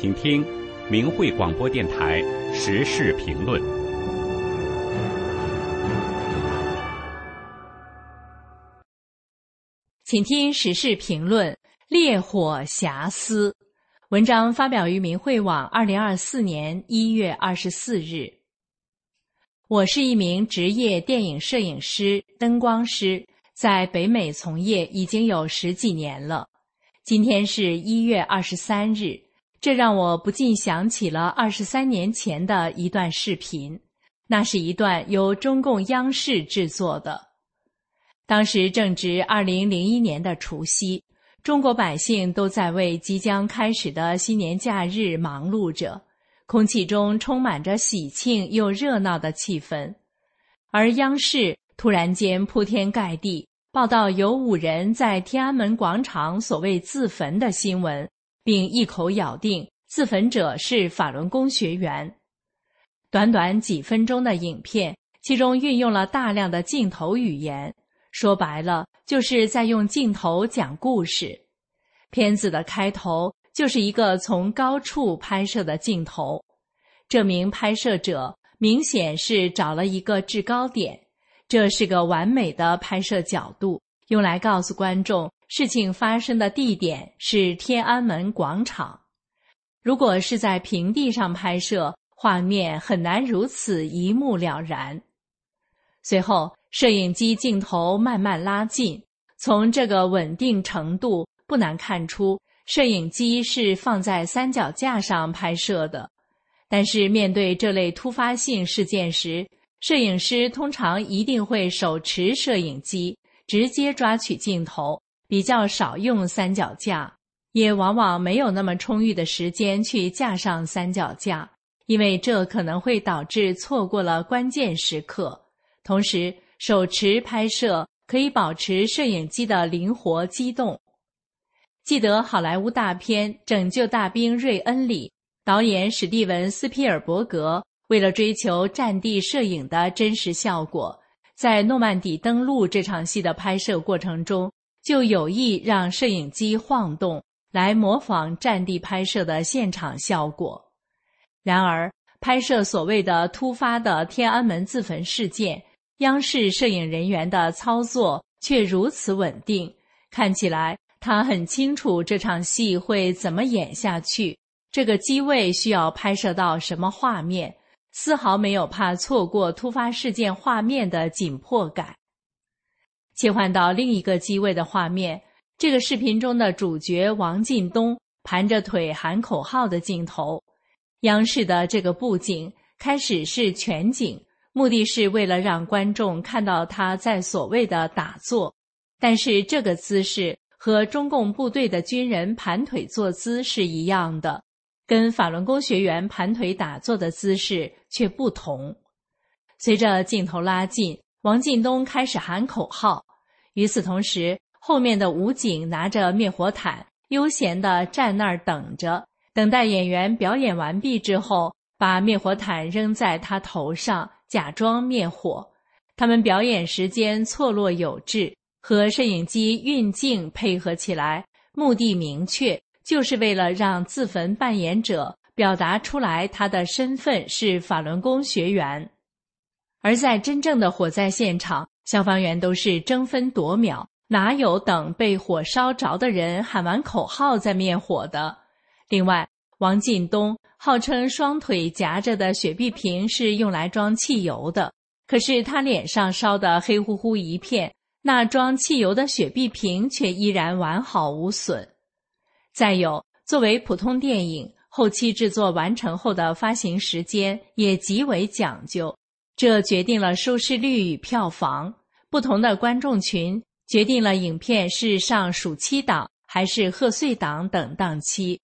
请听明慧广播电台时事评论。请听时事评论：烈火遐思。文章发表于明慧网，二零二四年一月二十四日。我是一名职业电影摄影师、灯光师，在北美从业已经有十几年了。今天是一月二十三日，这让我不禁想起了二十三年前的一段视频。那是一段由中共央视制作的，当时正值二零零一年的除夕。中国百姓都在为即将开始的新年假日忙碌着，空气中充满着喜庆又热闹的气氛。而央视突然间铺天盖地报道有五人在天安门广场所谓自焚的新闻，并一口咬定自焚者是法轮功学员。短短几分钟的影片，其中运用了大量的镜头语言。说白了，就是在用镜头讲故事。片子的开头就是一个从高处拍摄的镜头，这名拍摄者明显是找了一个制高点，这是个完美的拍摄角度，用来告诉观众事情发生的地点是天安门广场。如果是在平地上拍摄，画面很难如此一目了然。随后。摄影机镜头慢慢拉近，从这个稳定程度不难看出，摄影机是放在三脚架上拍摄的。但是面对这类突发性事件时，摄影师通常一定会手持摄影机直接抓取镜头，比较少用三脚架，也往往没有那么充裕的时间去架上三脚架，因为这可能会导致错过了关键时刻，同时。手持拍摄可以保持摄影机的灵活机动。记得好莱坞大片《拯救大兵瑞恩》里，导演史蒂文·斯皮尔伯格为了追求战地摄影的真实效果，在诺曼底登陆这场戏的拍摄过程中，就有意让摄影机晃动，来模仿战地拍摄的现场效果。然而，拍摄所谓的突发的天安门自焚事件。央视摄影人员的操作却如此稳定，看起来他很清楚这场戏会怎么演下去，这个机位需要拍摄到什么画面，丝毫没有怕错过突发事件画面的紧迫感。切换到另一个机位的画面，这个视频中的主角王进东盘着腿喊口号的镜头，央视的这个布景开始是全景。目的是为了让观众看到他在所谓的打坐，但是这个姿势和中共部队的军人盘腿坐姿是一样的，跟法轮功学员盘腿打坐的姿势却不同。随着镜头拉近，王进东开始喊口号，与此同时，后面的武警拿着灭火毯，悠闲地站那儿等着，等待演员表演完毕之后，把灭火毯扔在他头上。假装灭火，他们表演时间错落有致，和摄影机运镜配合起来，目的明确，就是为了让自焚扮演者表达出来他的身份是法轮功学员。而在真正的火灾现场，消防员都是争分夺秒，哪有等被火烧着的人喊完口号再灭火的？另外，王进东。号称双腿夹着的雪碧瓶是用来装汽油的，可是他脸上烧得黑乎乎一片，那装汽油的雪碧瓶却依然完好无损。再有，作为普通电影，后期制作完成后的发行时间也极为讲究，这决定了收视率与票房。不同的观众群决定了影片是上暑期档还是贺岁档等档期。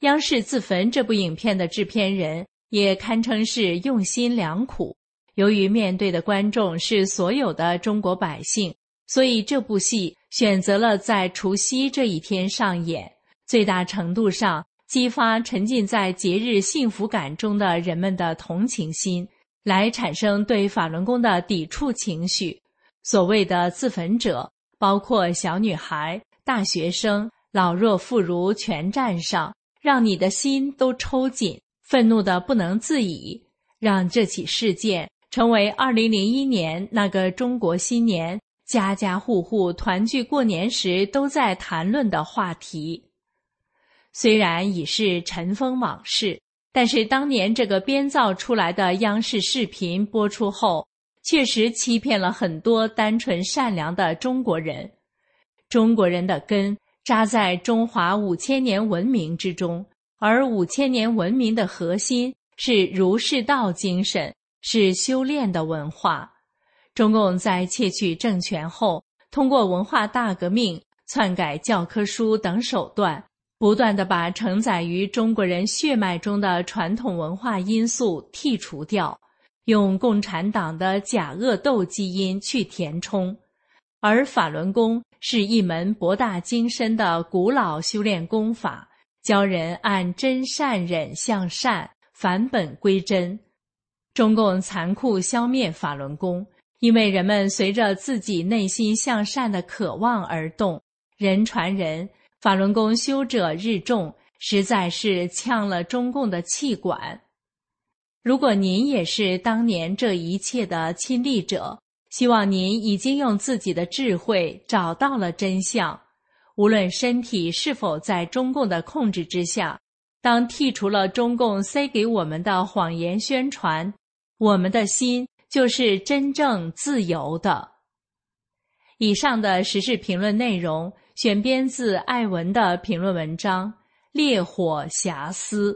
央视自焚这部影片的制片人也堪称是用心良苦。由于面对的观众是所有的中国百姓，所以这部戏选择了在除夕这一天上演，最大程度上激发沉浸在节日幸福感中的人们的同情心，来产生对法轮功的抵触情绪。所谓的自焚者，包括小女孩、大学生、老弱妇孺，全站上。让你的心都抽紧，愤怒的不能自已，让这起事件成为二零零一年那个中国新年家家户户团聚过年时都在谈论的话题。虽然已是尘封往事，但是当年这个编造出来的央视视频播出后，确实欺骗了很多单纯善良的中国人。中国人的根扎在中华五千年文明之中，而五千年文明的核心是儒释道精神，是修炼的文化。中共在窃取政权后，通过文化大革命、篡改教科书等手段。不断的把承载于中国人血脉中的传统文化因素剔除掉，用共产党的假恶斗基因去填充，而法轮功是一门博大精深的古老修炼功法，教人按真善忍向善，返本归真。中共残酷消灭法轮功，因为人们随着自己内心向善的渴望而动，人传人。法轮功修者日众，实在是呛了中共的气管。如果您也是当年这一切的亲历者，希望您已经用自己的智慧找到了真相。无论身体是否在中共的控制之下，当剔除了中共塞给我们的谎言宣传，我们的心就是真正自由的。以上的时事评论内容。选编自艾文的评论文章《烈火遐思》。